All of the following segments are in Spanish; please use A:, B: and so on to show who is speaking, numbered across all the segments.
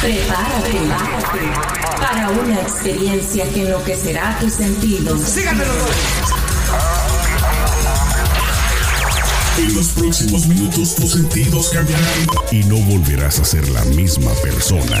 A: Prepárate para una experiencia que enloquecerá tus sentidos.
B: Síganme los dos.
C: En los próximos minutos tus sentidos cambiarán y no volverás a ser la misma persona.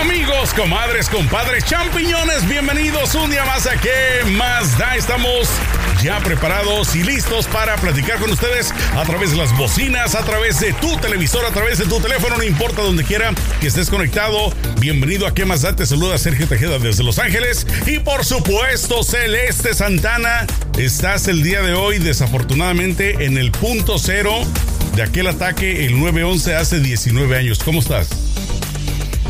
D: Amigos, comadres, compadres, champiñones, bienvenidos un día más a ¿Qué más da? Estamos ya preparados y listos para platicar con ustedes a través de las bocinas, a través de tu televisor, a través de tu teléfono, no importa donde quiera que estés conectado. Bienvenido a ¿Qué más da? Te saluda Sergio Tejeda desde Los Ángeles y por supuesto Celeste Santana. Estás el día de hoy desafortunadamente en el punto cero de aquel ataque el 9-11 hace 19 años. ¿Cómo estás?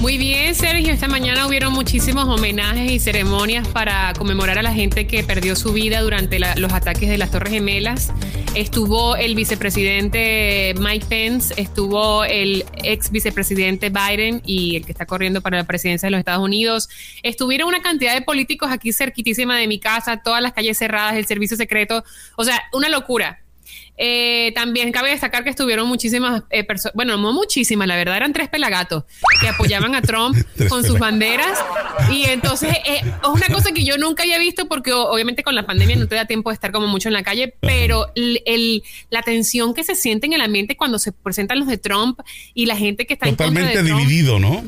E: Muy bien, Sergio. Esta mañana hubieron muchísimos homenajes y ceremonias para conmemorar a la gente que perdió su vida durante la- los ataques de las Torres Gemelas. Estuvo el vicepresidente Mike Pence, estuvo el ex vicepresidente Biden y el que está corriendo para la presidencia de los Estados Unidos. Estuvieron una cantidad de políticos aquí cerquitísima de mi casa, todas las calles cerradas, el servicio secreto. O sea, una locura. Eh, también cabe destacar que estuvieron muchísimas personas, bueno, no muchísimas, la verdad eran tres pelagatos que apoyaban a Trump con sus banderas. Y entonces eh, es una cosa que yo nunca había visto porque obviamente con la pandemia no te da tiempo de estar como mucho en la calle, pero el, el- la tensión que se siente en el ambiente cuando se presentan los de Trump y la gente que está en
D: Totalmente
E: contra de Trump,
D: dividido, ¿no?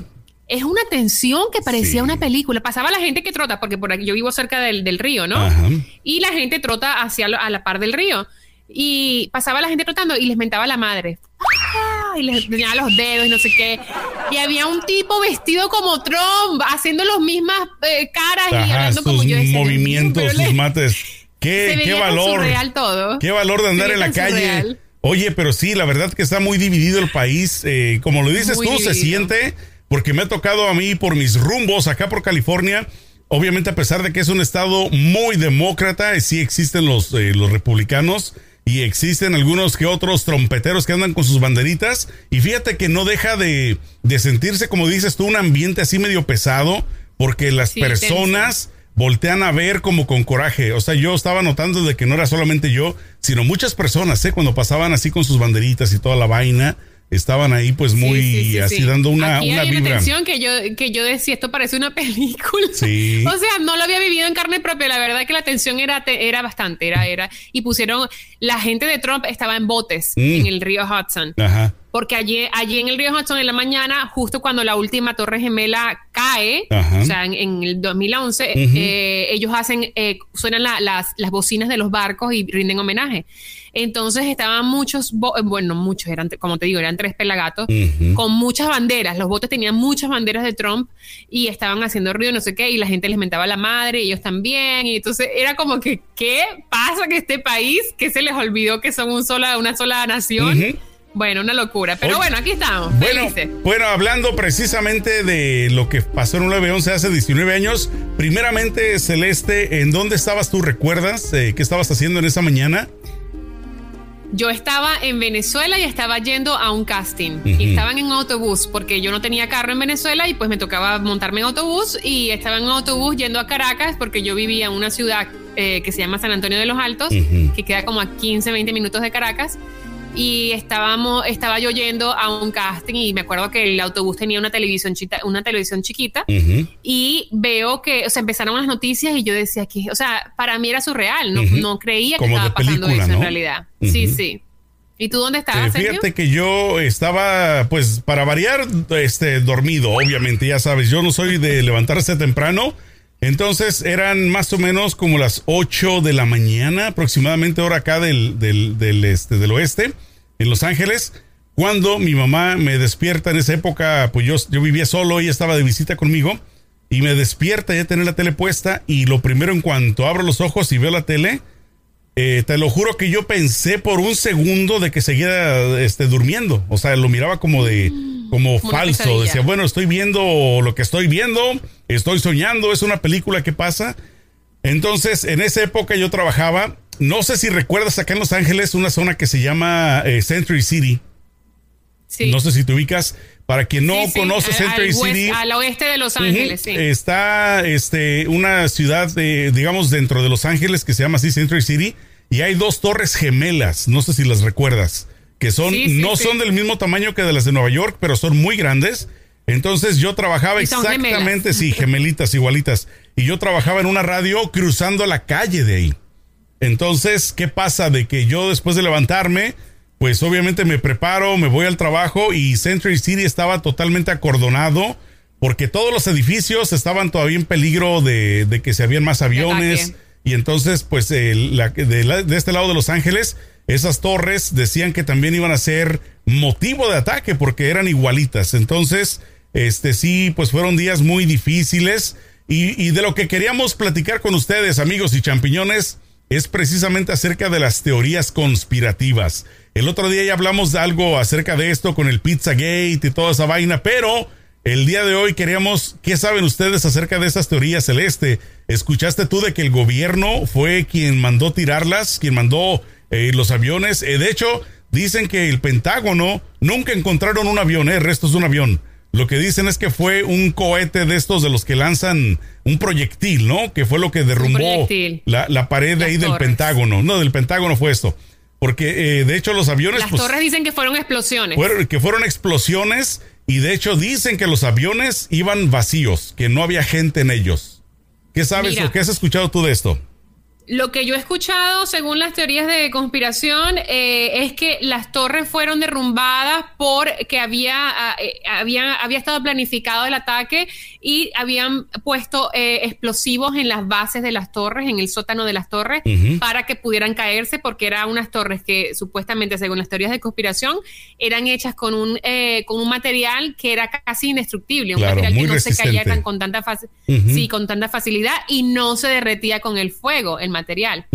E: es una tensión que parecía
D: Sí.
E: una película. Pasaba la gente que trota, porque por aquí yo vivo cerca del, del río, ¿no?
D: Ajá.
E: Y la gente trota hacia a la par del río. Y pasaba la gente trotando y les mentaba la madre. ¡Ah! Y les enseñaba los dedos y no sé qué. Y había un tipo vestido como Trump, haciendo las mismas eh, caras y hablando
D: sus
E: como yo decía,
D: movimientos, sus mates. Qué, qué valor.
E: todo.
D: Qué valor de andar en la calle.
E: surreal.
D: Oye, pero sí, la verdad que está muy dividido el país. eh, como lo dices
E: Muy
D: tú, se siente, porque me ha tocado a mí por mis rumbos acá por California. Obviamente, a pesar de que es un estado muy demócrata, eh, sí existen los, eh, los republicanos y existen algunos que otros trompeteros que andan con sus banderitas. Y fíjate que no deja de, de sentirse, como dices tú, un ambiente así medio pesado, porque las
E: Sí,
D: personas voltean a ver como con coraje. O sea, yo estaba notando de que no era solamente yo, sino muchas personas, ¿eh? Cuando pasaban así con sus banderitas y toda la vaina, estaban ahí pues muy
E: sí, sí,
D: así
E: sí.
D: dando una,
E: Aquí
D: una
E: hay una
D: vibra.
E: tensión que yo, que yo decía, esto parece una película.
D: Sí.
E: O sea, no lo había vivido en carne propia. La verdad que la tensión era, era bastante, era, era. Y pusieron, la gente de Trump estaba en botes
D: Mm.
E: en el río Hudson.
D: Ajá.
E: Porque allí, allí en el río Hudson en la mañana, justo cuando la última torre gemela cae,
D: Ajá.
E: o sea, en, en el 2011,
D: Ujú.
E: eh, ellos hacen, eh, suenan la- las, las bocinas de los barcos y rinden homenaje. Entonces estaban muchos, eh, bueno, muchos, eran, como te digo, eran tres pelagatos, con muchas banderas. Los botes tenían muchas banderas de Trump y estaban haciendo ruido, no sé qué, y la gente les mentaba la madre, ellos también. Y entonces era como que, ¿qué pasa que este país, que se les olvidó que son un sola, una sola nación? Bueno, una locura. Pero
D: Oye,
E: bueno, aquí estamos.
D: Bueno, bueno, hablando precisamente de lo que pasó en un 9-11 hace 19 años, primeramente, Celeste, ¿en dónde estabas tú? ¿Recuerdas eh, qué estabas haciendo en esa mañana?
E: Yo estaba en Venezuela y estaba yendo a un casting. Y estaban en un autobús porque yo no tenía carro en Venezuela y pues me tocaba montarme en autobús y estaba en un autobús yendo a Caracas porque yo vivía en una ciudad eh, que se llama San Antonio de los Altos, que queda como a 15, 20 minutos de Caracas. Y estábamos, estaba yo yendo a un casting y me acuerdo que el autobús tenía una televisión, chita- una televisión chiquita y veo que, o sea, empezaron las noticias y yo decía que, o sea, para mí era surreal, no, no creía que
D: Como de
E: estaba pasando
D: película,
E: eso
D: ¿no?
E: en realidad. Sí, sí. ¿Y tú dónde
D: Eh,
E: estabas, Sergio?
D: fíjate que yo estaba, pues, para variar, este, dormido, obviamente, ya sabes, yo no soy de levantarse temprano. Entonces eran más o menos como las 8 de la mañana, aproximadamente hora acá del, del, del, este, del oeste, en Los Ángeles, cuando mi mamá me despierta en esa época, pues yo, yo vivía solo, ella estaba de visita conmigo, y me despierta ya tener la tele puesta, y lo primero en cuanto abro los ojos y veo la tele, eh, te lo juro que yo pensé por un segundo de que seguía este, durmiendo. O sea, lo miraba como de como
E: Como una
D: falso. Decía, bueno, estoy viendo lo que estoy viendo, estoy soñando, es una película que pasa. Entonces, en esa época yo trabajaba no sé si recuerdas acá en Los Ángeles una zona que se llama eh, Century City.
E: Sí.
D: No sé si te ubicas. Para quien no
E: Sí, sí,
D: conoce
E: al-
D: Century
E: al,
D: City,
E: al oeste de Los Ángeles, sí.
D: Está este, una ciudad, eh, digamos, dentro de Los Ángeles que se llama así Century City y hay dos torres gemelas, no sé si las recuerdas, que son, no son del mismo tamaño que de las de Nueva York, pero son muy grandes. Entonces yo trabajaba exactamente, sí, gemelitas, igualitas. Y yo trabajaba en una radio cruzando la calle de ahí. Entonces, ¿qué pasa? De que yo después de levantarme, pues obviamente me preparo, me voy al trabajo y Century City estaba totalmente acordonado porque todos los edificios estaban todavía en peligro de, de que se habían más aviones. Y entonces, pues el- la- de, la- de este lado de Los Ángeles, esas torres decían que también iban a ser motivo de ataque porque eran igualitas. Entonces, este sí, pues fueron días muy difíciles. Y, y de lo que queríamos platicar con ustedes, amigos y champiñones, es precisamente acerca de las teorías conspirativas. El otro día ya hablamos de algo acerca de esto con el Pizzagate y toda esa vaina, pero el día de hoy queríamos, ¿qué saben ustedes acerca de esas teorías celeste? ¿Escuchaste tú de que el gobierno fue quien mandó tirarlas, quien mandó eh, los aviones? Eh, de hecho, dicen que el Pentágono nunca encontraron un avión, eh, restos de un avión. Lo que dicen es que fue un cohete de estos de los que lanzan un proyectil, ¿no? Que fue lo que derrumbó la, la pared de ahí del. Pentágono. No, del Pentágono fue esto. Porque eh, de hecho los aviones...
E: Las
D: pues,
E: torres dicen que fueron explosiones.
D: fueron- que fueron explosiones y de hecho dicen que los aviones iban vacíos, que no había gente en ellos. ¿Qué sabes
E: Mira.
D: o qué has escuchado tú de esto?
E: Lo que yo he escuchado, según las teorías de conspiración, eh, es que las torres fueron derrumbadas porque había, ah, eh, había, había estado planificado el ataque y habían puesto eh, explosivos en las bases de las torres, en el sótano de las torres, para que pudieran caerse, porque eran unas torres que supuestamente, según las teorías de conspiración, eran hechas con un, eh, con un material que era casi indestructible, un
D: Claro,
E: material que no se caía tan con tanta
D: Ujú.
E: sí, con tanta facilidad y no se derretía con el fuego, el material.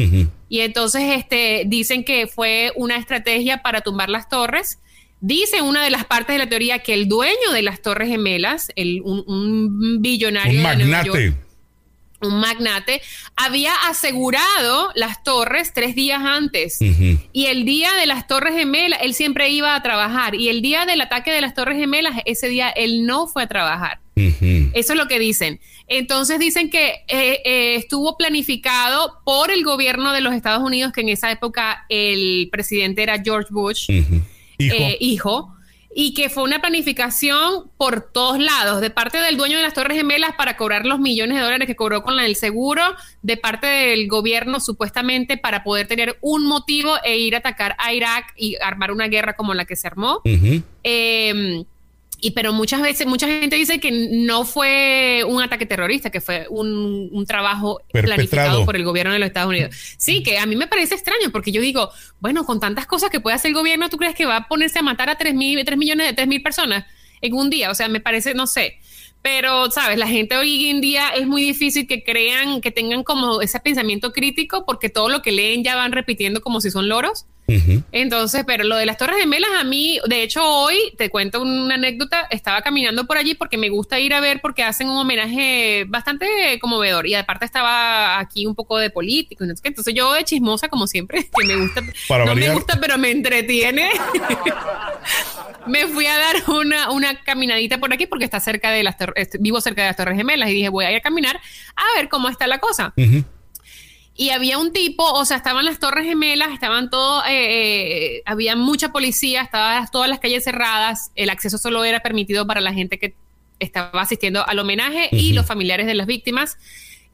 E: Y entonces este, dicen que fue una estrategia para tumbar las torres. Dice una de las partes de la teoría que el dueño de las torres gemelas, el, un, un billonario
D: Un
E: de
D: magnate.
E: York, un magnate, había asegurado las torres tres días antes. Y el día de las Torres Gemelas, él siempre iba a trabajar. Y el día del ataque de las Torres Gemelas, ese día él no fue a trabajar. Eso es lo que dicen. Entonces dicen que eh, eh, estuvo planificado por el gobierno de los Estados Unidos, que en esa época el presidente era George Bush.
D: Hijo.
E: eh, hijo, y que fue una planificación por todos lados, de parte del dueño de las Torres Gemelas para cobrar los millones de dólares que cobró con del seguro, de parte del gobierno supuestamente para poder tener un motivo e ir a atacar a Irak y armar una guerra como la que se armó. Eh, y pero muchas veces, mucha gente dice que no fue un ataque terrorista, que fue un, un trabajo
D: Perpetrado.
E: planificado por el gobierno de los Estados Unidos. Sí, que a mí me parece extraño, porque yo digo, bueno, con tantas cosas que puede hacer el gobierno, ¿tú crees que va a ponerse a matar a 3, mil, 3 millones de 3 mil personas en un día? O sea, me parece, no sé. Pero, ¿sabes? La gente hoy en día es muy difícil que crean, que tengan como ese pensamiento crítico, porque todo lo que leen ya van repitiendo como si son loros. Entonces, pero lo de las Torres Gemelas a mí, de hecho hoy te cuento una anécdota, estaba caminando por allí porque me gusta ir a ver porque hacen un homenaje bastante conmovedor y aparte estaba aquí un poco de político, no entonces yo de chismosa como siempre, que me gusta,
D: Para
E: no
D: variar.
E: me gusta pero me entretiene. me fui a dar una, una caminadita por aquí porque está cerca de las tor- est- vivo cerca de las Torres Gemelas y dije voy a ir a caminar a ver cómo está la cosa
D: Ujú.
E: Y había un tipo, o sea, estaban las torres gemelas, estaban todo, eh, eh, había mucha policía, estaban todas las calles cerradas, el acceso solo era permitido para la gente que estaba asistiendo al homenaje y los familiares de las víctimas.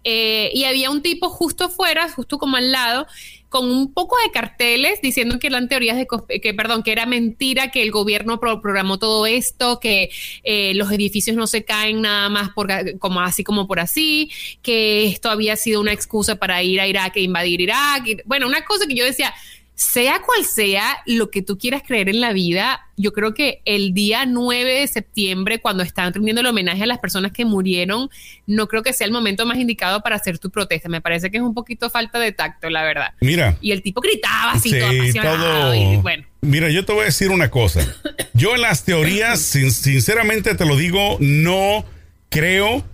E: Eh, y había un tipo justo afuera, justo como al lado, con un poco de carteles diciendo que eran teorías de que perdón, que era mentira, que el gobierno pro- programó todo esto, que eh, los edificios no se caen nada más por como así como por así, que esto había sido una excusa para ir a Irak e invadir Irak. Bueno, una cosa que yo decía, sea cual sea lo que tú quieras creer en la vida, yo creo que el día 9 de septiembre, cuando están rindiendo el homenaje a las personas que murieron, no creo que sea el momento más indicado para hacer tu protesta. Me parece que es un poquito falta de tacto, la verdad.
D: Mira.
E: Y el tipo gritaba así,
D: Sí,
E: todo apasionado.
D: todo.
E: y bueno,
D: Mira, yo te voy a decir una cosa. Yo en las teorías, sin- sinceramente te lo digo, no creo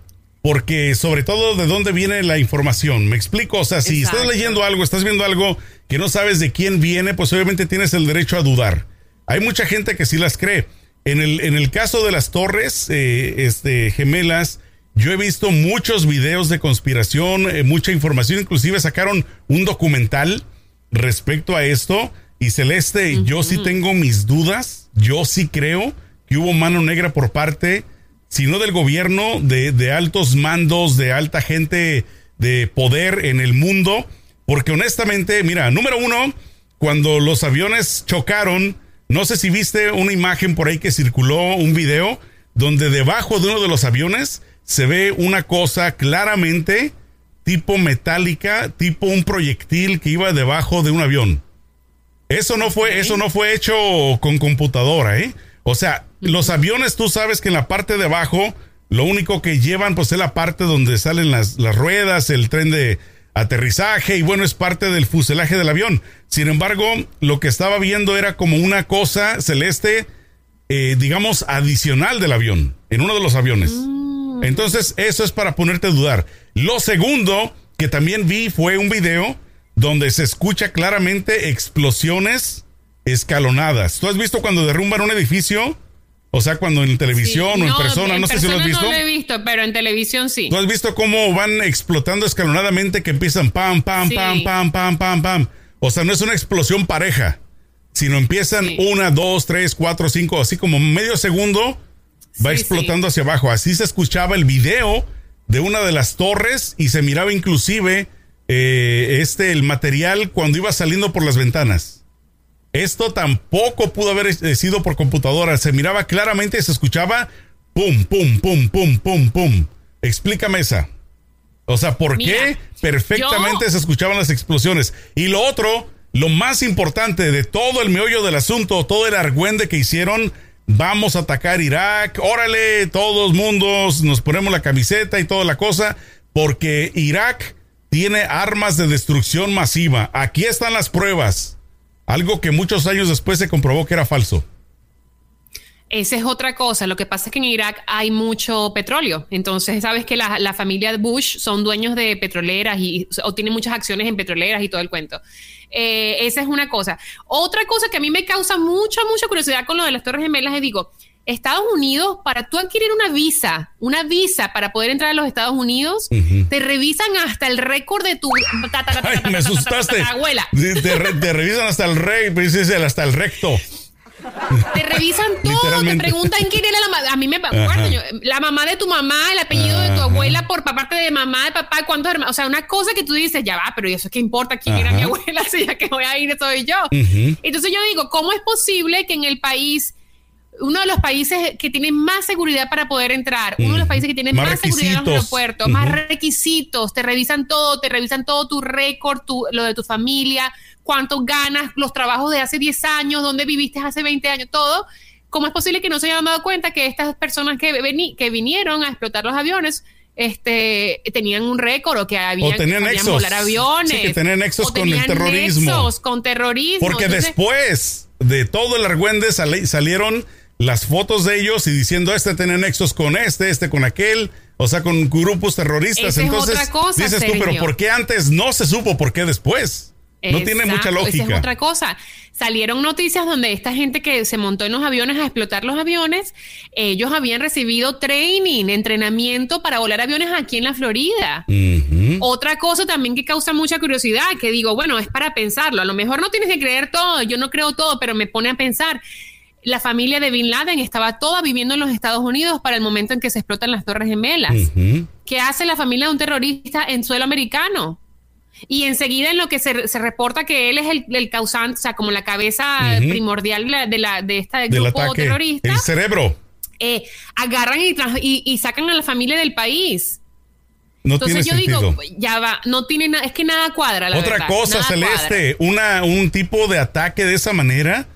D: porque sobre todo de dónde viene la información. Me explico, o sea, si estás leyendo algo, estás viendo algo que no sabes de quién viene, pues obviamente tienes el derecho a dudar. Hay mucha gente que sí las cree. En el, en el caso de las torres eh, este, gemelas, yo he visto muchos videos de conspiración, eh, mucha información, inclusive sacaron un documental respecto a esto. Y Celeste, yo sí tengo mis dudas, yo sí creo que hubo mano negra por parte, si no del gobierno, de, de altos mandos, de alta gente de poder en el mundo. Porque honestamente, mira, número uno, cuando los aviones chocaron, no sé si viste una imagen por ahí que circuló, un video, donde debajo de uno de los aviones se ve una cosa claramente tipo metálica, tipo un proyectil que iba debajo de un avión. Eso no fue, eso no fue hecho con computadora, ¿eh? O sea, los aviones, tú sabes que en la parte de abajo, lo único que llevan, pues es la parte donde salen las, las ruedas, el tren de aterrizaje, y bueno, es parte del fuselaje del avión. Sin embargo, lo que estaba viendo era como una cosa celeste, eh, digamos, adicional del avión, en uno de los aviones. Entonces, eso es para ponerte a dudar. Lo segundo que también vi fue un video donde se escucha claramente explosiones escalonadas. ¿Tú has visto cuando derrumban un edificio? O sea, cuando en televisión
E: Sí,
D: o en persona, no sé si lo has visto.
E: No lo he visto, pero en televisión sí.
D: ¿Tú has visto cómo van explotando escalonadamente que empiezan pam, pam,
E: Sí.
D: pam, pam, pam, pam, pam? O sea, no es una explosión pareja, sino empiezan
E: Sí.
D: una, dos, tres, cuatro, cinco, así como medio segundo va explotando hacia abajo. Así se escuchaba el video de una de las torres y se miraba inclusive eh, este el material cuando iba saliendo por las ventanas. Esto tampoco pudo haber sido por computadora. Se miraba claramente y se escuchaba pum, pum, pum, pum, pum, pum. Explícame esa. O sea, ¿por
E: Mira,
D: qué perfectamente
E: yo-
D: se escuchaban las explosiones? Y lo otro, lo más importante de todo el meollo del asunto, todo el argüende que hicieron, vamos a atacar Irak, órale, todos mundos, nos ponemos la camiseta y toda la cosa, porque Irak tiene armas de destrucción masiva. Aquí están las pruebas. Algo que muchos años después se comprobó que era falso.
E: Esa es otra cosa. Lo que pasa es que en Irak hay mucho petróleo. Entonces, sabes que la, la familia Bush son dueños de petroleras y o tienen muchas acciones en petroleras y todo el cuento. Eh, esa es una cosa. Otra cosa que a mí me causa mucha, mucha curiosidad con lo de las Torres Gemelas es, digo, Estados Unidos, para tú adquirir una visa, una visa para poder entrar a los Estados Unidos, te revisan hasta el récord de tu
D: Ay, me asustaste.
E: tatarabuela.
D: Te, te re- te revisan hasta el rey, pues, hasta el recto.
E: Te revisan todo, te preguntan quién era la mamá. A mí me acuerdo, yo, la mamá de tu mamá, el apellido de tu abuela por parte de mamá, de papá, cuántos hermanos. O sea, una cosa que tú dices, ya va, pero ¿y eso qué importa quién era mi abuela? Si ya que voy a ir soy yo.
D: Ujú.
E: Entonces yo digo, ¿cómo es posible que en el país, uno de los países que tiene más seguridad para poder entrar, uno de los países que tiene
D: Más
E: más, seguridad en los aeropuertos, más requisitos, te revisan todo, te revisan todo tu récord, tu, lo de tu familia, cuánto ganas, los trabajos de hace 10 años, dónde viviste hace 20 años, todo. ¿Cómo es posible que no se hayan dado cuenta que estas personas que, veni- que vinieron a explotar los aviones este, tenían un récord o que habían,
D: O tenían nexos.
E: volar aviones?
D: Sí, que tenían nexos
E: o
D: con el terrorismo.
E: nexos con terrorismo.
D: Porque
E: Entonces,
D: después de todo el argüende sali- salieron las fotos de ellos y diciendo este tiene nexos con este, este con aquel, o sea, con grupos terroristas.
E: Es
D: Entonces,
E: otra cosa,
D: dices tú,
E: Sergio.
D: pero ¿por qué antes no se supo? ¿Por qué después? No tiene mucha
E: Exacto, Esa
D: lógica.
E: es otra cosa. Salieron noticias donde esta gente que se montó en los aviones a explotar los aviones, ellos habían recibido training, entrenamiento para volar aviones aquí en la Florida. Otra cosa también que causa mucha curiosidad, que digo, bueno, es para pensarlo. A lo mejor no tienes que creer todo, yo no creo todo, pero me pone a pensar. La familia de Bin Laden estaba toda viviendo en los Estados Unidos para el momento en que se explotan las Torres Gemelas. ¿Qué hace la familia de un terrorista en suelo americano? Y enseguida en lo que se, se reporta que él es el, el causante, o sea, como la cabeza primordial de, la, de, la- de este
D: Del
E: grupo
D: ataque.
E: terrorista,
D: El cerebro.
E: eh, agarran y, y, y sacan a la familia del país.
D: No
E: Entonces yo
D: sentido.
E: digo, ya va, no tiene nada, es que nada cuadra. La
D: Otra
E: verdad,
D: cosa, Celeste, una, un tipo de ataque de esa manera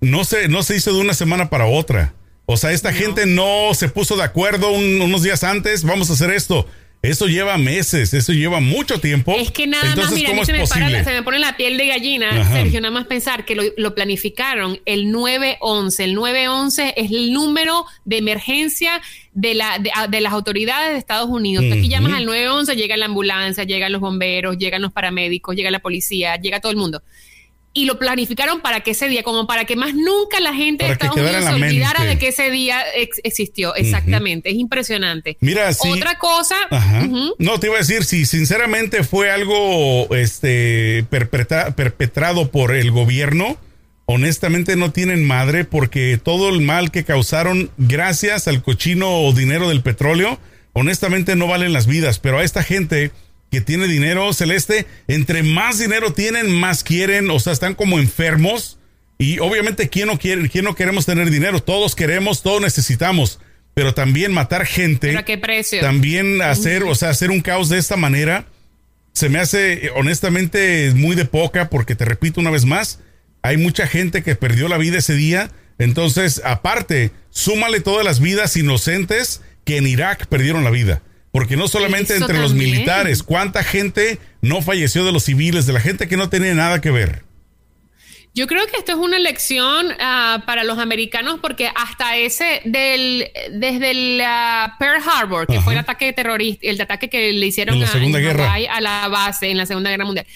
D: no se, no se hizo de una semana para otra. O sea, esta gente no se puso de acuerdo un- unos días antes, vamos a hacer esto. Eso lleva meses, eso lleva mucho tiempo.
E: Es que nada más, mira, a mí se me, para, se me, pone la piel de gallina, Sergio, nada más pensar que lo, lo, planificaron el 911. El 911 es el número de emergencia de, la, de, las autoridades de Estados Unidos. Aquí llamas al 911, llega la ambulancia, llegan los bomberos, llegan los paramédicos, llega la policía, llega todo el mundo y lo planificaron para que ese día, como para que más nunca la gente de Estados Unidos se olvidara de que ese día existió. Exactamente, es impresionante.
D: Mira,
E: otra cosa.
D: No, te iba a decir, si sinceramente fue algo este, perpetrado por el gobierno, honestamente no tienen madre porque todo el mal que causaron gracias al cochino dinero del petróleo, honestamente no valen las vidas, pero a esta gente que tiene dinero celeste, entre más dinero tienen, más quieren, o sea, están como enfermos. Y obviamente, ¿quién no quiere, quién no queremos tener dinero? Todos queremos, todos necesitamos. Pero también matar gente.
E: a qué precio?
D: También hacer, o sea, hacer un caos de esta manera, se me hace honestamente muy de poca, porque te repito una vez más, hay mucha gente que perdió la vida ese día. Entonces, aparte, súmale todas las vidas inocentes que en Irak perdieron la vida. Porque no solamente entre los militares, ¿cuánta gente no falleció de los civiles, de la gente que no tenía nada que ver?
E: Yo creo que esto es una lección ah, para los americanos porque hasta ese del desde el ah, Pearl Harbor, que fue el ataque terrorista, el ataque que le hicieron
D: a,
E: a, la base en la Segunda Guerra Mundial.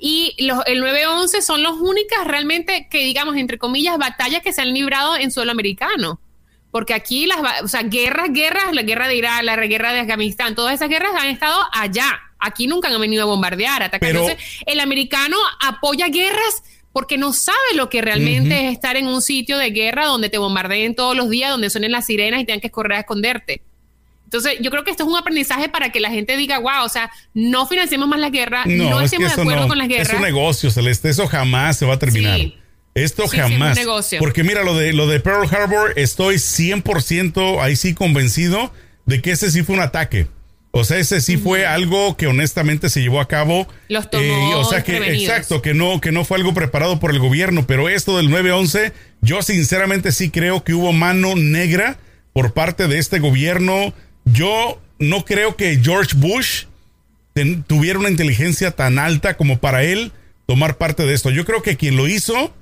E: Y los, el 9-11 son las únicas realmente que, digamos, entre comillas, batallas que se han librado en suelo americano porque aquí las, o sea, guerras, guerras, la guerra de Irak, la guerra de Afganistán, todas esas guerras han estado allá. Aquí nunca han venido a bombardear, a atacar. Entonces, el americano apoya guerras porque no sabe lo que realmente es estar en un sitio de guerra donde te bombardeen todos los días, donde suenen las sirenas y tengan que correr a esconderte. Entonces, yo creo que esto es un aprendizaje para que la gente diga, wow, o sea, no financiemos más la guerra, no, estemos de acuerdo con las guerras.
D: Es un negocio, Celeste, eso jamás se va a terminar. Esto jamás. porque mira, lo de, lo de Pearl Harbor, estoy 100% ahí sí convencido de que ese sí fue un ataque. O sea, ese sí fue algo que honestamente se llevó a cabo.
E: Los tomó eh,
D: O sea, que exacto, que no, que no fue algo preparado por el gobierno. Pero esto del 9-11, yo sinceramente sí creo que hubo mano negra por parte de este gobierno. Yo no creo que George Bush tuviera una inteligencia tan alta como para él tomar parte de esto. Yo creo que quien lo hizo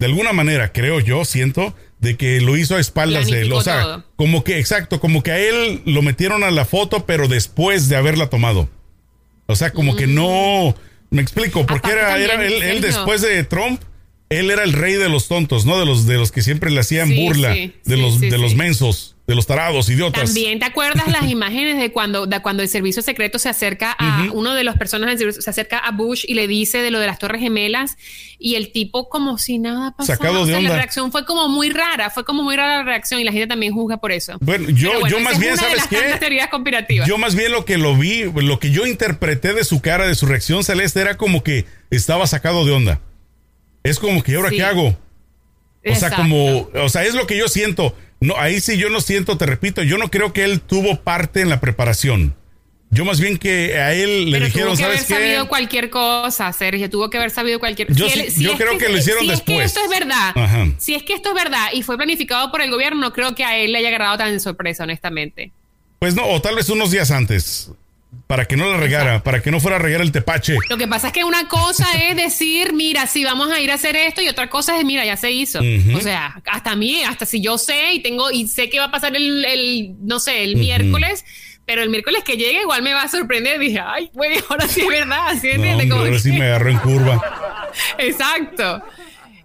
D: de alguna manera, creo yo, siento, de que lo hizo a espaldas de él. O sea, como que, exacto, como que a él lo metieron a la foto, pero después de haberla tomado. O sea, como que no. Me explico, porque era, era él, después de Trump, él era el rey de los tontos, ¿no? De los, de los que siempre le hacían burla, de, los, de los mensos de los tarados, idiotas.
E: También te acuerdas las imágenes de cuando, de cuando el servicio secreto se acerca a uno de los personas del servicio, se acerca a Bush y le dice de lo de las Torres Gemelas y el tipo como si nada pasó.
D: Sacado de onda.
E: La reacción fue como muy rara, fue como muy rara la reacción y la gente también juzga por eso.
D: Bueno, yo, yo más bien, ¿sabes qué?
E: Conspirativas.
D: Yo más bien lo que lo vi, lo que yo interpreté de su cara, de su reacción celeste, era como que estaba sacado de onda. Es como que, ¿ahora qué hago? O sea, como, o sea, es lo que yo siento. No, ahí sí yo no siento, te repito, yo no creo que él tuvo parte en la preparación. Yo más bien que a él le dijeron,
E: tuvo
D: que
E: haber sabido cualquier cosa, Sergio, tuvo que haber sabido cualquier
D: Yo, yo creo que, lo hicieron después. Si es que
E: esto es verdad, si es que esto es verdad y fue planificado por el gobierno, no creo que a él le haya agarrado tan sorpresa, honestamente.
D: Pues no, o tal vez unos días antes para que no la regara, para que no fuera a regar el tepache.
E: Lo que pasa es que una cosa es decir, mira, si vamos a ir a hacer esto, y otra cosa es, mira, ya se hizo. O sea, hasta mí, hasta si yo sé y tengo, y sé que va a pasar el, no sé, el miércoles, pero el miércoles que llegue igual me va a sorprender. Dije, ay, güey, ahora sí es verdad, ¿sí
D: ahora sí me agarró en curva.
E: Exacto.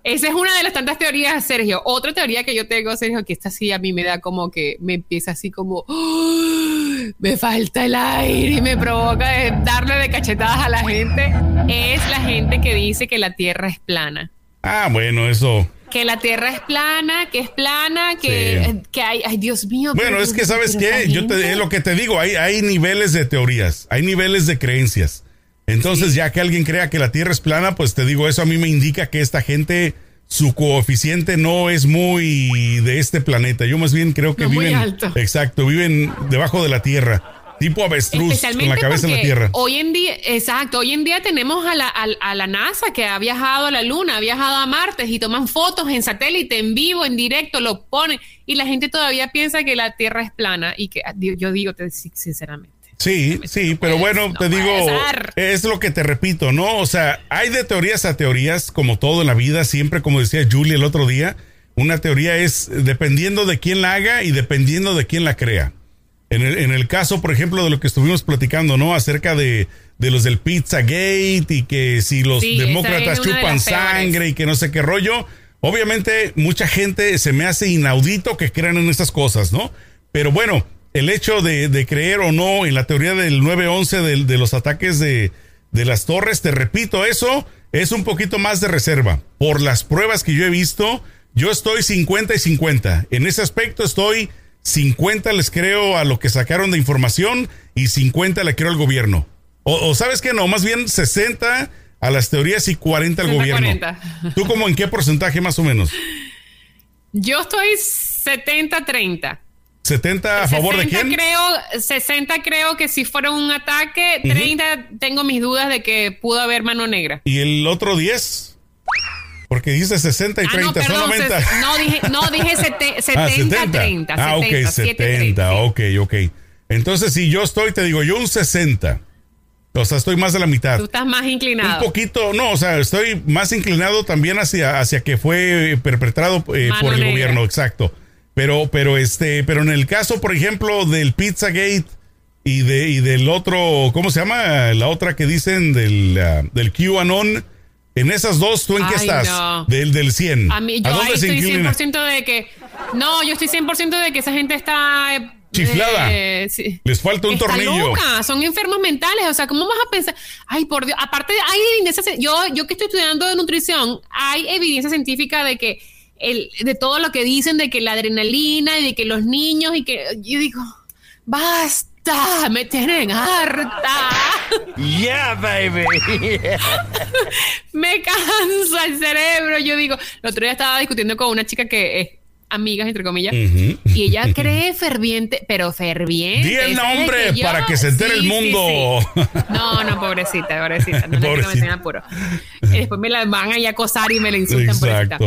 E: Esa es una de las tantas teorías, Sergio. Otra teoría que yo tengo, Sergio, que esta sí a mí me da como que me empieza así como, ¡Oh! me falta el aire y me provoca darle de cachetadas a la gente, es la gente que dice que la Tierra es plana.
D: Ah, bueno, eso.
E: Que la Tierra es plana, que es plana, que, que hay, ay Dios mío.
D: Bueno, es que sabes qué, yo te, es lo que te digo, hay, hay niveles de teorías, hay niveles de creencias. Entonces, ya que alguien crea que la Tierra es plana, pues te digo, eso a mí me indica que esta gente, su coeficiente no es muy de este planeta. Yo más bien creo que viven. Exacto, viven debajo de la Tierra. Tipo avestruz con la cabeza en la tierra.
E: Hoy en día, exacto, hoy en día tenemos a la, a, la NASA que ha viajado a la Luna, ha viajado a Marte y toman fotos en satélite, en vivo, en directo, lo ponen. Y la gente todavía piensa que la Tierra es plana y que yo digo sinceramente
D: Sí, sí, pero bueno,
E: no
D: te digo, es lo que te repito, ¿no? O sea, hay de teorías a teorías, como todo en la vida, siempre, como decía Julie el otro día, una teoría es dependiendo de quién la haga y dependiendo de quién la crea. En el, en el caso, por ejemplo, de lo que estuvimos platicando, ¿no? Acerca de, de los del Pizzagate y que si los
E: Sí,
D: demócratas
E: de
D: chupan sangre y que no sé qué rollo. Obviamente, mucha gente se me hace inaudito que crean en esas cosas, ¿no? Pero bueno, el hecho de, de creer o no en la teoría del 9-11 de, de los ataques de, de las torres, te repito, eso es un poquito más de reserva. Por las pruebas que yo he visto, yo estoy 50 y 50. En ese aspecto estoy 50 les creo a lo que sacaron de información y 50 le creo al gobierno. O, o sabes que no, más bien 60 a las teorías y 40 al
E: 60,
D: gobierno.
E: 40.
D: ¿Tú como en qué porcentaje más o menos?
E: Yo estoy 70-30.
D: ¿70 a favor de
E: 60
D: quién?
E: Creo, 60 creo que si fuera un ataque, 30 tengo mis dudas de que pudo haber mano negra.
D: ¿Y el otro 10? Porque dice 60 y
E: Ah,
D: 30,
E: no, perdón,
D: son 90.
E: ses- no dije, no, dije sete- 70, 30.
D: Ah,
E: 70,
D: ok,
E: 7,
D: 70,
E: 30, sí.
D: ok, ok. Entonces, si yo estoy, te digo, yo un 60. O sea, estoy más de la mitad.
E: Tú estás más
D: Un
E: inclinado.
D: poquito, no, o sea, estoy más inclinado también hacia, hacia que fue perpetrado eh, por el
E: negra.
D: gobierno, exacto. Pero, pero este, pero en el caso, por ejemplo, del Pizzagate y de, y del otro, ¿cómo se llama? La otra que dicen del, ah, del QAnon. En esas dos, ¿tú en qué
E: Ay,
D: estás?
E: no.
D: Del, del 100.
E: A mí,
D: ¿A
E: yo
D: dónde
E: ahí
D: se
E: estoy
D: inclina?
E: 100% de que. No, yo estoy 100% de que esa gente está. eh,
D: Chiflada.
E: eh, sí.
D: Les falta un
E: Está
D: tornillo.
E: loca, son enfermos mentales, o sea, ¿cómo vas a pensar? Ay, por Dios, aparte hay evidencia, yo, yo que estoy estudiando de nutrición, hay evidencia científica de que el, de todo lo que dicen, de que la adrenalina y de que los niños y que yo digo, basta, me tienen harta.
B: Yeah, baby.
E: me cansa el cerebro. Yo digo, el otro día estaba discutiendo con una chica que es amigas, entre comillas, y ella cree ferviente, pero ferviente.
D: Di el nombre
E: yo-
D: para que se entere el
E: Sí,
D: mundo.
E: sí. No, no, pobrecita, pobrecita. No
D: Pobrecita.
E: meter en apuro. Y después me la van a acosar y me la insultan, pobrecita.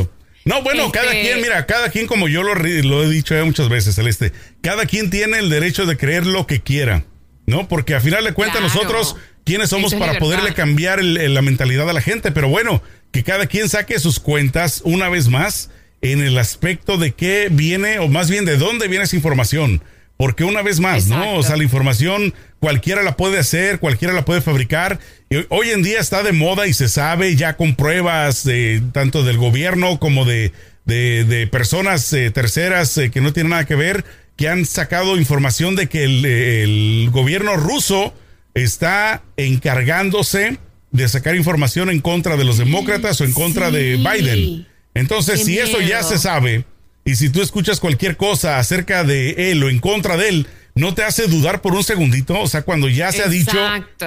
D: No, bueno,
E: Este-
D: cada quien, mira, cada quien, como yo lo, he dicho ya muchas veces, Celeste, cada quien tiene el derecho de creer lo que quiera, ¿no? Porque a final de cuentas
E: Claro.
D: nosotros, ¿quiénes somos
E: es
D: para poderle cambiar el- el- la mentalidad a la gente? Pero bueno, que cada quien saque sus cuentas una vez más en el aspecto de qué viene, o más bien de dónde viene esa información. Porque una vez más, ¿no? O sea, la información cualquiera la puede hacer, cualquiera la puede fabricar. Y hoy- en día está de moda y se sabe ya con pruebas de, tanto del gobierno como de, de, de personas eh, terceras eh, que no tienen nada que ver, que han sacado información de que el, el gobierno ruso está encargándose de sacar información en contra de los demócratas o en contra de. Biden. Entonces,
E: Qué
D: si eso ya se sabe, y si tú escuchas cualquier cosa acerca de él o en contra de él, no te hace dudar por un segundito. O sea, cuando ya se ha dicho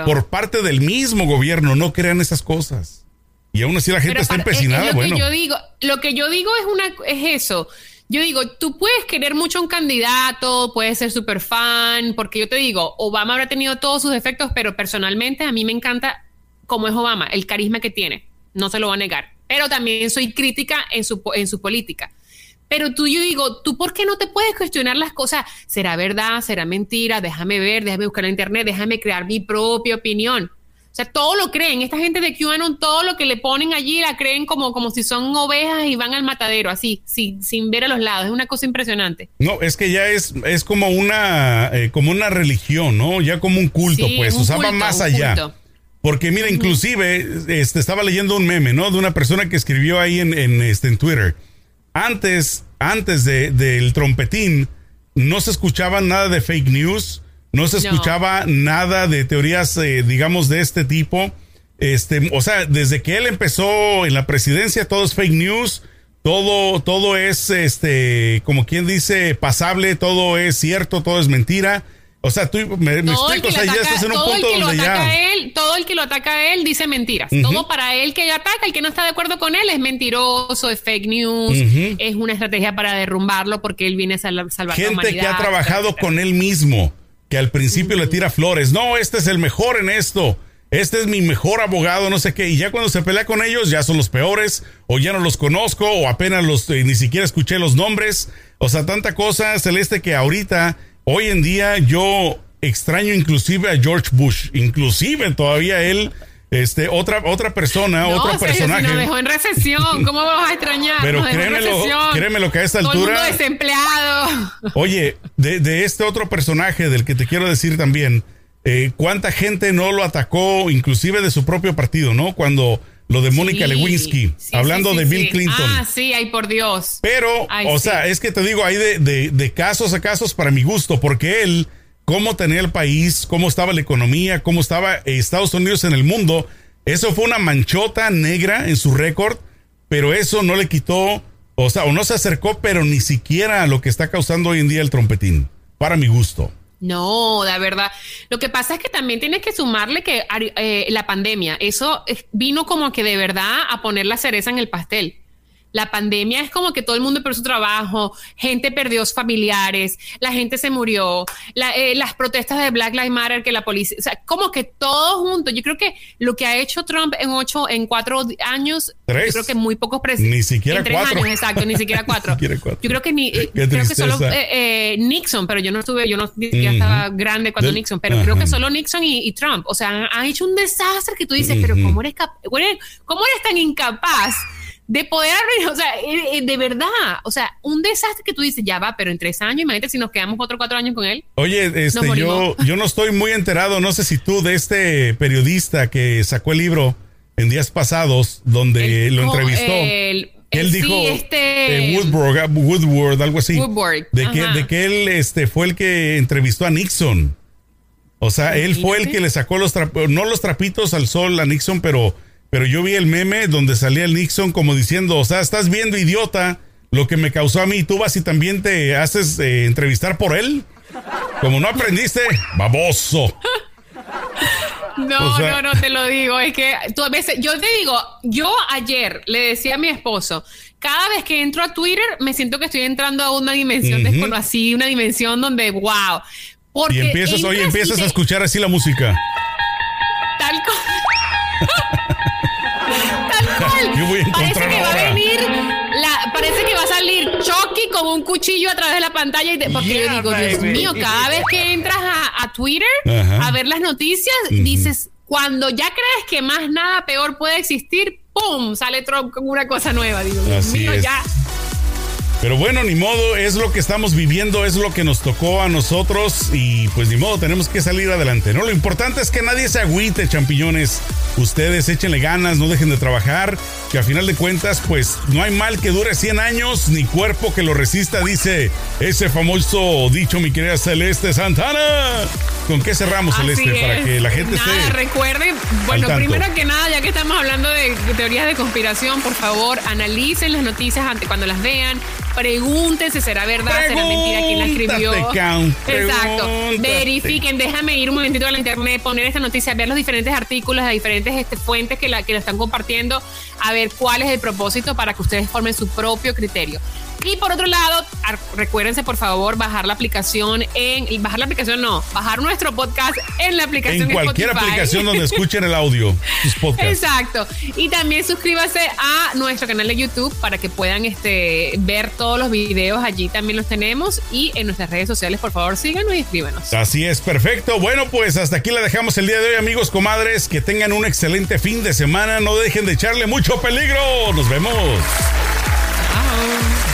D: por parte del mismo gobierno, no crean esas cosas. Y aún así la gente
E: Pero
D: está
E: para-
D: empecinada.
E: es- es lo
D: bueno,
E: que yo digo, lo que yo digo es una es eso. Yo digo, tú puedes querer mucho a un candidato, puedes ser súper fan, porque yo te digo, Obama habrá tenido todos sus defectos, pero personalmente a mí me encanta cómo es Obama, el carisma que tiene, no se lo va a negar. Pero también soy crítica en su, en su política. Pero tú, yo digo, ¿tú por qué no te puedes cuestionar las cosas? ¿Será verdad? ¿Será mentira? Déjame ver, déjame buscar en internet, déjame crear mi propia opinión. O sea, todo lo creen. Esta gente de QAnon, todo lo que le ponen allí la creen como, como si son ovejas y van al matadero, así, sin, sin ver a los lados. Es una cosa impresionante.
D: no, es que ya es, es como una eh, como una religión, ¿no? Ya como un culto,
E: Sí,
D: pues.
E: un
D: O sea, va más allá.
E: culto.
D: Porque mira, inclusive, este, estaba leyendo un meme, ¿no? De una persona que escribió ahí en, en, este, en Twitter. Antes, antes de, del trompetín, no se escuchaba nada de fake news, no se
E: No.
D: escuchaba nada de teorías, eh, digamos, de este tipo. Este, o sea, desde que él empezó en la presidencia, todo es fake news, todo, todo es, este, como quien dice, pasable, todo es cierto, todo es mentira. O sea, tú me, me
E: Todo el
D: explico, o sea, ya
E: ataca,
D: estás en un punto donde ya.
E: él, todo el que lo ataca a él dice mentiras. Todo para él que ataca, el que no está de acuerdo con él es mentiroso, es fake news, es una estrategia para derrumbarlo porque él viene a sal- salvar la
D: gente que
E: humanidad.
D: ha trabajado
E: etcétera.
D: con él mismo, que al principio le tira flores, no, este es el mejor en esto, este es mi mejor abogado, no sé qué, y ya cuando se pelea con ellos ya son los peores, o ya no los conozco, o apenas los, eh, ni siquiera escuché los nombres, o sea, tanta cosa, Celeste, que ahorita, hoy en día yo extraño inclusive a George Bush, inclusive todavía él, este, otra, otra persona,
E: No,
D: otro personaje.
E: Si nos dejó en recesión, ¿cómo vas a extrañar?
D: Pero créemelo, créemelo que a esta
E: Todo el
D: altura-
E: mundo desempleado.
D: Oye, de, de este otro personaje del que te quiero decir también, eh, ¿cuánta gente no lo atacó, inclusive de su propio partido, ¿no? Cuando lo de Mónica
E: Sí,
D: Lewinsky,
E: sí,
D: hablando
E: sí,
D: de Bill. Clinton.
E: Ah, sí, ay, por Dios.
D: Pero,
E: Ay,
D: o sea, es que te digo, hay de, de- de casos a casos para mi gusto, porque él, cómo tenía el país, cómo estaba la economía, cómo estaba Estados Unidos en el mundo, eso fue una manchota negra en su récord, pero eso no le quitó, o sea, o no se acercó, pero ni siquiera a lo que está causando hoy en día el trompetín, para mi gusto.
E: No, de verdad. Lo que pasa es que también tienes que sumarle que eh, la pandemia, eso vino como que de verdad a poner la cereza en el pastel. La pandemia es como que todo el mundo perdió su trabajo, gente perdió sus familiares, la gente se murió, la- eh, las protestas de Black Lives Matter que la policía, o sea, como que todo junto. Yo creo que lo que ha hecho Trump en ocho, en cuatro años,
D: Tres.
E: yo creo que muy pocos presidentes.
D: Ni siquiera
E: en tres
D: cuatro.
E: años, exacto, ni siquiera cuatro.
D: Ni siquiera cuatro.
E: Yo creo que ni, eh, creo que solo eh, eh, Nixon, pero yo no estuve, yo no ni siquiera
D: Ujú.
E: estaba grande cuando Nixon, pero creo que solo Nixon y, y Trump, o sea, han, han hecho un desastre que tú dices, pero
D: Ujú.
E: ¿cómo eres, cap- cómo eres- cómo eres tan incapaz de poder abrir, o sea, eh, eh, de verdad, o sea, un desastre que tú dices, ya va, pero en tres años, imagínate si nos quedamos otros cuatro años con él.
D: Oye, este, yo, yo no estoy muy enterado, no sé si tú, de este periodista que sacó el libro en días pasados, donde
E: El-
D: lo entrevistó.
E: el-
D: él
E: sí,
D: dijo
E: este-
D: eh, Woodward, Woodward, algo así.
E: Woodward,
D: de que, de que él este, fue el que entrevistó a Nixon. O sea, él fue el que le sacó los trapitos, no los trapitos al sol a Nixon, pero, pero yo vi el meme donde salía el Nixon como diciendo, o sea, estás viendo idiota lo que me causó a mí, tú vas y también te haces eh, entrevistar por él. Como no aprendiste, baboso.
E: No,
D: O sea-
E: no, no te lo digo. Es que tú a veces, yo te digo, yo ayer le decía a mi esposo, cada vez que entro a Twitter me siento que estoy entrando a una dimensión
D: Ujú.
E: desconocida, una dimensión donde, wow. Porque
D: Y empiezas, oye,
E: y
D: empiezas
E: te-
D: a escuchar así la música.
E: Tal cual. Tal cual.
D: Yo voy a
E: parece que va a venir, la, parece que va a salir Chucky con un cuchillo a través de la pantalla. Y te- porque
D: Yeah,
E: yo digo, Dios mío, cada vez que entras a, a Twitter
D: Ajá.
E: a ver las noticias, dices, cuando ya crees que más nada peor puede existir, ¡pum! Sale Trump con una cosa nueva. Digo, Dios mío,
D: es.
E: ya.
D: Pero bueno, ni modo, es lo que estamos viviendo, es lo que nos tocó a nosotros y pues ni modo, tenemos que salir adelante, ¿no? Lo importante es que nadie se agüite, champiñones. Ustedes échenle ganas, no dejen de trabajar, que a final de cuentas, pues no hay mal que dure 100 años, ni cuerpo que lo resista, dice ese famoso dicho, mi querida Celeste Santana. ¿Con qué cerramos,
E: Así
D: Celeste? Para que la gente
E: nada,
D: esté...
E: recuerden, bueno, primero que nada, ya que estamos hablando de teorías de conspiración, por favor, analicen las noticias ante cuando las vean, pregunten si será verdad, será mentira, quién la escribió. Exacto. Verifiquen, déjame ir un momentito a la internet, poner esta noticia, ver los diferentes artículos, las diferentes este, fuentes que la, que la están compartiendo, a ver cuál es el propósito para que ustedes formen su propio criterio. Y por otro lado, recuérdense por favor bajar la aplicación en bajar la aplicación no, bajar nuestro podcast en la aplicación
D: En cualquier
E: Spotify.
D: aplicación donde escuchen el audio, sus podcasts.
E: Exacto. Y también suscríbase a nuestro canal de YouTube para que puedan este, ver todos los videos. Allí también los tenemos. Y en nuestras redes sociales, por favor, síganos y escríbanos.
D: Así es, perfecto. Bueno, pues hasta aquí la dejamos el día de hoy, amigos, comadres. Que tengan un excelente fin de semana. No dejen de echarle mucho peligro. Nos vemos.
E: Chao.